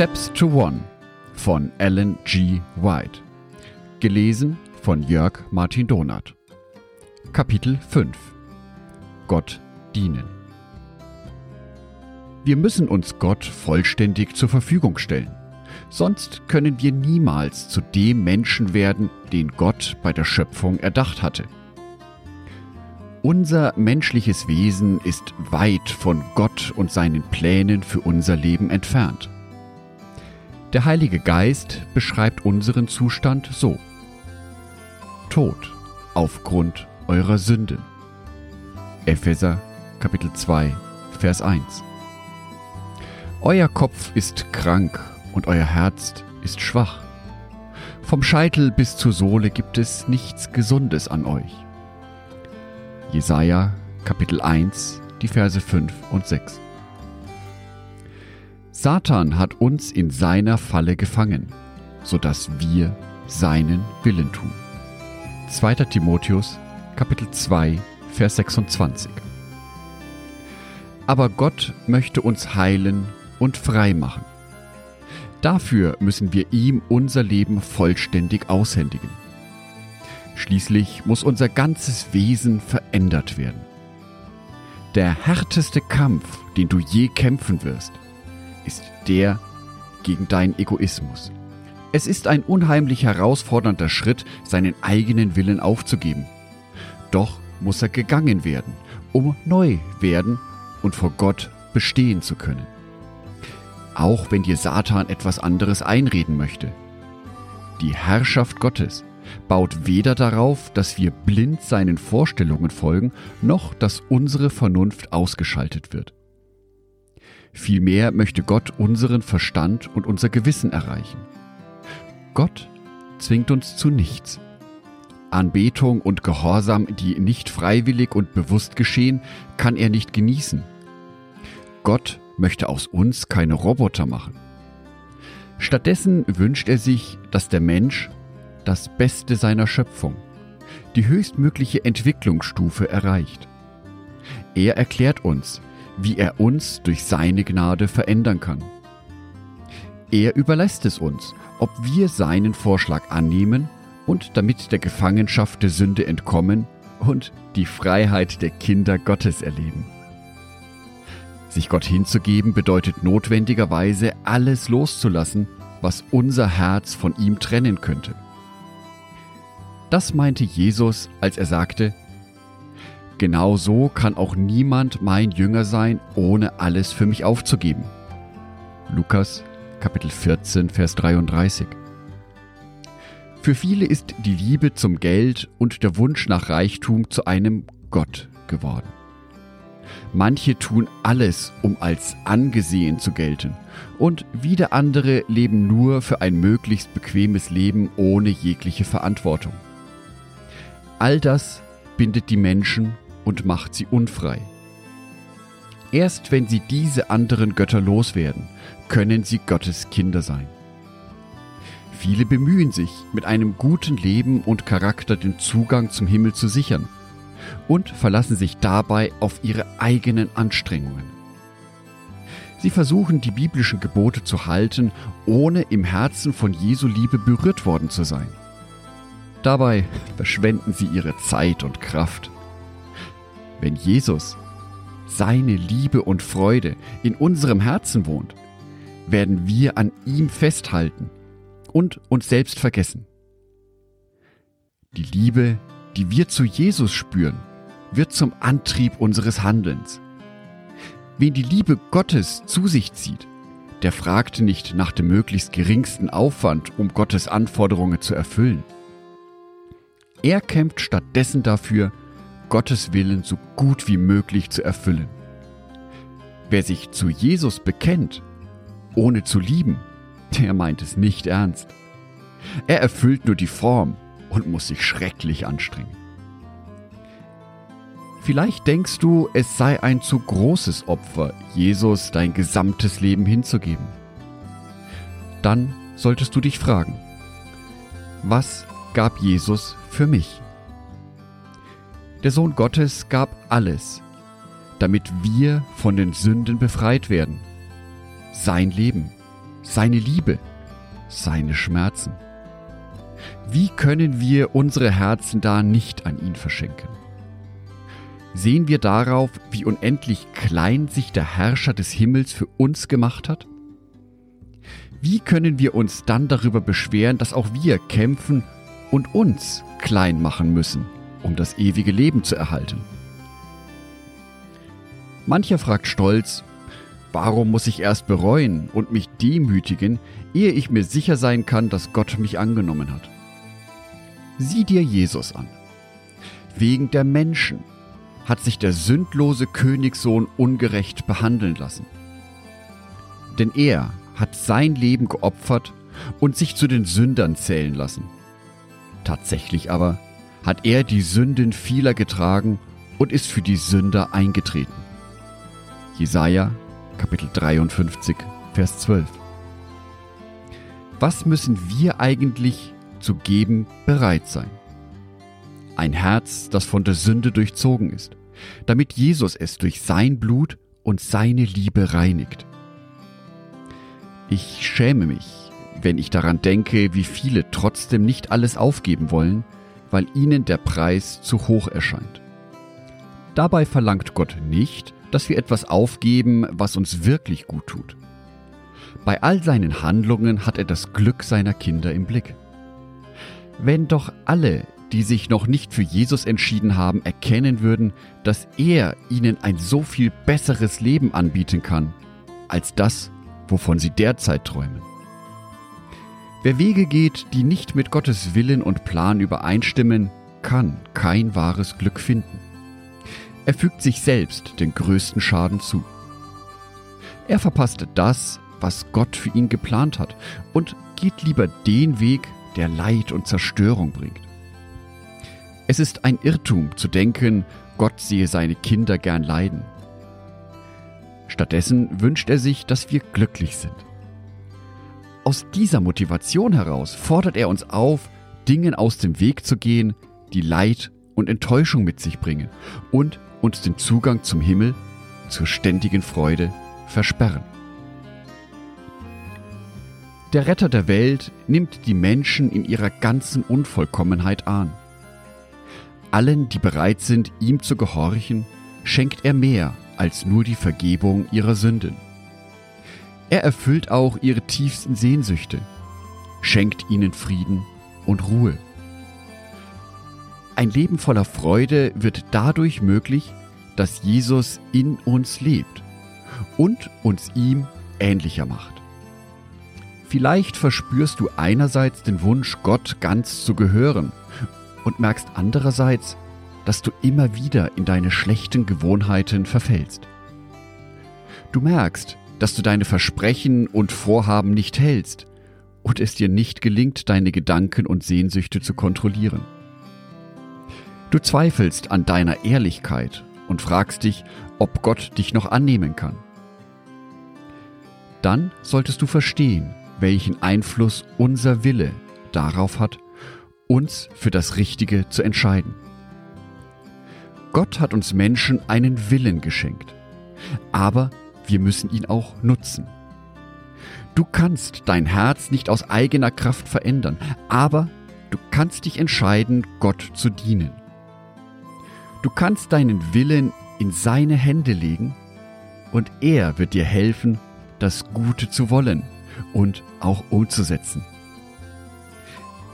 Steps to One von Alan G. White. Gelesen von Jörg Martin Donath. Kapitel 5 Gott dienen. Wir müssen uns Gott vollständig zur Verfügung stellen. Sonst können wir niemals zu dem Menschen werden, den Gott bei der Schöpfung erdacht hatte. Unser menschliches Wesen ist weit von Gott und seinen Plänen für unser Leben entfernt. Der Heilige Geist beschreibt unseren Zustand so. Tod aufgrund eurer Sünden. Epheser Kapitel 2 Vers 1 Euer Kopf ist krank und euer Herz ist schwach. Vom Scheitel bis zur Sohle gibt es nichts Gesundes an euch. Jesaja Kapitel 1, die Verse 5 und 6. Satan hat uns in seiner Falle gefangen, sodass wir seinen Willen tun. 2. Timotheus Kapitel 2, Vers 26. Aber Gott möchte uns heilen und frei machen. Dafür müssen wir ihm unser Leben vollständig aushändigen. Schließlich muss unser ganzes Wesen verändert werden. Der härteste Kampf, den du je kämpfen wirst, ist der gegen deinen Egoismus. Es ist ein unheimlich herausfordernder Schritt, seinen eigenen Willen aufzugeben. Doch muss er gegangen werden, um neu werden und vor Gott bestehen zu können. Auch wenn dir Satan etwas anderes einreden möchte. Die Herrschaft Gottes baut weder darauf, dass wir blind seinen Vorstellungen folgen, noch dass unsere Vernunft ausgeschaltet wird. Vielmehr möchte Gott unseren Verstand und unser Gewissen erreichen. Gott zwingt uns zu nichts. Anbetung und Gehorsam, die nicht freiwillig und bewusst geschehen, kann er nicht genießen. Gott möchte aus uns keine Roboter machen. Stattdessen wünscht er sich, dass der Mensch das Beste seiner Schöpfung, die höchstmögliche Entwicklungsstufe erreicht. Er erklärt uns, wie er uns durch seine Gnade verändern kann. Er überlässt es uns, ob wir seinen Vorschlag annehmen und damit der Gefangenschaft der Sünde entkommen und die Freiheit der Kinder Gottes erleben. Sich Gott hinzugeben bedeutet notwendigerweise alles loszulassen, was unser Herz von ihm trennen könnte. Das meinte Jesus, als er sagte, Genau so kann auch niemand mein Jünger sein, ohne alles für mich aufzugeben. Lukas Kapitel 14, Vers 33. Für viele ist die Liebe zum Geld und der Wunsch nach Reichtum zu einem Gott geworden. Manche tun alles, um als angesehen zu gelten, und wieder andere leben nur für ein möglichst bequemes Leben ohne jegliche Verantwortung. All das bindet die Menschen und macht sie unfrei. Erst wenn sie diese anderen Götter loswerden, können sie Gottes Kinder sein. Viele bemühen sich, mit einem guten Leben und Charakter den Zugang zum Himmel zu sichern und verlassen sich dabei auf ihre eigenen Anstrengungen. Sie versuchen die biblischen Gebote zu halten, ohne im Herzen von Jesu Liebe berührt worden zu sein. Dabei verschwenden sie ihre Zeit und Kraft. Wenn Jesus, seine Liebe und Freude in unserem Herzen wohnt, werden wir an ihm festhalten und uns selbst vergessen. Die Liebe, die wir zu Jesus spüren, wird zum Antrieb unseres Handelns. Wen die Liebe Gottes zu sich zieht, der fragt nicht nach dem möglichst geringsten Aufwand, um Gottes Anforderungen zu erfüllen. Er kämpft stattdessen dafür, Gottes Willen so gut wie möglich zu erfüllen. Wer sich zu Jesus bekennt, ohne zu lieben, der meint es nicht ernst. Er erfüllt nur die Form und muss sich schrecklich anstrengen. Vielleicht denkst du, es sei ein zu großes Opfer, Jesus dein gesamtes Leben hinzugeben. Dann solltest du dich fragen, was gab Jesus für mich. Der Sohn Gottes gab alles, damit wir von den Sünden befreit werden. Sein Leben, seine Liebe, seine Schmerzen. Wie können wir unsere Herzen da nicht an ihn verschenken? Sehen wir darauf, wie unendlich klein sich der Herrscher des Himmels für uns gemacht hat? Wie können wir uns dann darüber beschweren, dass auch wir kämpfen und uns klein machen müssen, um das ewige Leben zu erhalten? Mancher fragt stolz, warum muss ich erst bereuen und mich demütigen, ehe ich mir sicher sein kann, dass Gott mich angenommen hat? Sieh dir Jesus an. Wegen der Menschen hat sich der sündlose Königssohn ungerecht behandeln lassen. Denn er hat sein Leben geopfert und sich zu den Sündern zählen lassen. Tatsächlich aber hat er die Sünden vieler getragen und ist für die Sünder eingetreten. Jesaja Kapitel 53, Vers 12. Was müssen wir eigentlich zu geben bereit sein? Ein Herz, das von der Sünde durchzogen ist, damit Jesus es durch sein Blut und seine Liebe reinigt. Ich schäme mich, wenn ich daran denke, wie viele trotzdem nicht alles aufgeben wollen, weil ihnen der Preis zu hoch erscheint. Dabei verlangt Gott nicht, dass wir etwas aufgeben, was uns wirklich gut tut. Bei all seinen Handlungen hat er das Glück seiner Kinder im Blick. Wenn doch alle, die sich noch nicht für Jesus entschieden haben, erkennen würden, dass er ihnen ein so viel besseres Leben anbieten kann, als das, wovon sie derzeit träumen. Wer Wege geht, die nicht mit Gottes Willen und Plan übereinstimmen, kann kein wahres Glück finden. Er fügt sich selbst den größten Schaden zu. Er verpasst das, was Gott für ihn geplant hat, und geht lieber den Weg, der Leid und Zerstörung bringt. Es ist ein Irrtum zu denken, Gott sehe seine Kinder gern leiden. Stattdessen wünscht er sich, dass wir glücklich sind. Aus dieser Motivation heraus fordert er uns auf, Dingen aus dem Weg zu gehen, die Leid und Enttäuschung mit sich bringen und uns den Zugang zum Himmel, zur ständigen Freude versperren. Der Retter der Welt nimmt die Menschen in ihrer ganzen Unvollkommenheit an. Allen, die bereit sind, ihm zu gehorchen, schenkt er mehr als nur die Vergebung ihrer Sünden. Er erfüllt auch ihre tiefsten Sehnsüchte, schenkt ihnen Frieden und Ruhe. Ein Leben voller Freude wird dadurch möglich, dass Jesus in uns lebt und uns ihm ähnlicher macht. Vielleicht verspürst du einerseits den Wunsch, Gott ganz zu gehören und merkst andererseits, dass du immer wieder in deine schlechten Gewohnheiten verfällst. Du merkst, dass du deine Versprechen und Vorhaben nicht hältst und es dir nicht gelingt, deine Gedanken und Sehnsüchte zu kontrollieren. Du zweifelst an deiner Ehrlichkeit und fragst dich, ob Gott dich noch annehmen kann. Dann solltest du verstehen, welchen Einfluss unser Wille darauf hat, uns für das Richtige zu entscheiden. Gott hat uns Menschen einen Willen geschenkt, aber wir müssen ihn auch nutzen. Du kannst dein Herz nicht aus eigener Kraft verändern, aber du kannst dich entscheiden, Gott zu dienen. Du kannst deinen Willen in seine Hände legen und er wird dir helfen, das Gute zu wollen und auch umzusetzen.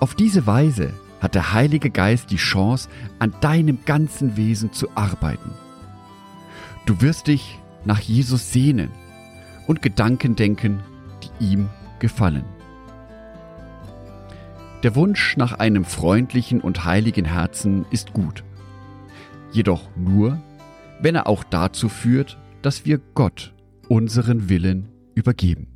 Auf diese Weise hat der Heilige Geist die Chance, an deinem ganzen Wesen zu arbeiten. Du wirst dich nach Jesus sehnen und Gedanken denken, die ihm gefallen. Der Wunsch nach einem freundlichen und heiligen Herzen ist gut, jedoch nur, wenn er auch dazu führt, dass wir Gott unseren Willen übergeben.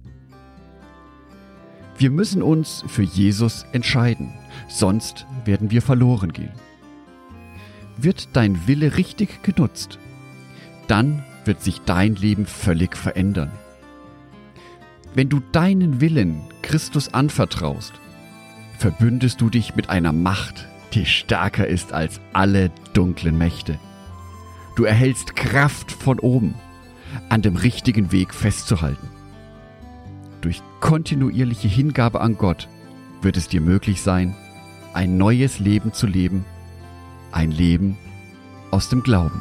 Wir müssen uns für Jesus entscheiden, sonst werden wir verloren gehen. Wird dein Wille richtig genutzt, dann wird sich dein Leben völlig verändern. Wenn du deinen Willen Christus anvertraust, verbündest du dich mit einer Macht, die stärker ist als alle dunklen Mächte. Du erhältst Kraft von oben, an dem richtigen Weg festzuhalten. Durch kontinuierliche Hingabe an Gott wird es dir möglich sein, ein neues Leben zu leben, ein Leben aus dem Glauben.